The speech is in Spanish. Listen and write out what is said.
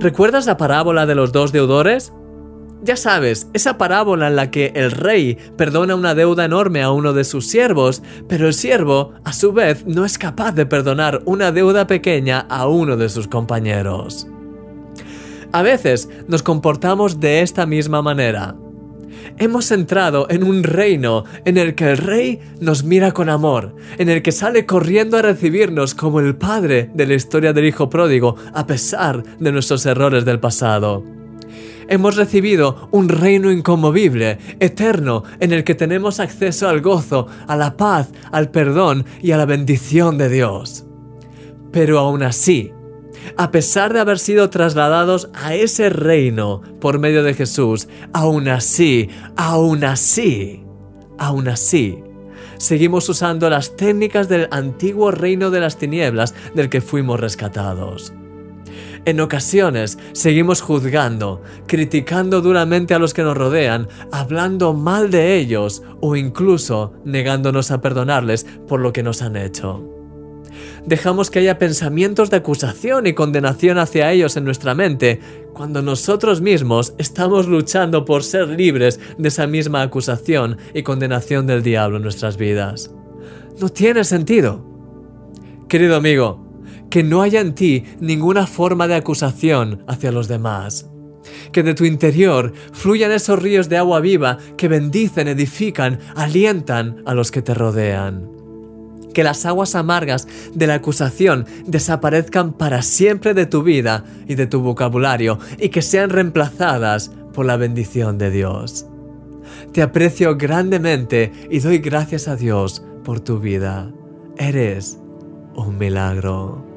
¿Recuerdas la parábola de los dos deudores? Ya sabes, esa parábola en la que el rey perdona una deuda enorme a uno de sus siervos, pero el siervo, a su vez, no es capaz de perdonar una deuda pequeña a uno de sus compañeros. A veces nos comportamos de esta misma manera. Hemos entrado en un reino en el que el rey nos mira con amor, en el que sale corriendo a recibirnos como el padre de la historia del hijo pródigo, a pesar de nuestros errores del pasado hemos recibido un reino inconmovible, eterno, en el que tenemos acceso al gozo, a la paz, al perdón y a la bendición de Dios. Pero aún así, a pesar de haber sido trasladados a ese reino por medio de Jesús, aún así, aún así, aún así, seguimos usando las técnicas del antiguo reino de las tinieblas del que fuimos rescatados. En ocasiones seguimos juzgando, criticando duramente a los que nos rodean, hablando mal de ellos o incluso negándonos a perdonarles por lo que nos han hecho. Dejamos que haya pensamientos de acusación y condenación hacia ellos en nuestra mente, cuando nosotros mismos estamos luchando por ser libres de esa misma acusación y condenación del diablo en nuestras vidas. No tiene sentido. Querido amigo, que no haya en ti ninguna forma de acusación hacia los demás. Que de tu interior fluyan esos ríos de agua viva que bendicen, edifican, alientan a los que te rodean. Que las aguas amargas de la acusación desaparezcan para siempre de tu vida y de tu vocabulario y que sean reemplazadas por la bendición de Dios. Te aprecio grandemente y doy gracias a Dios por tu vida. Eres un milagro.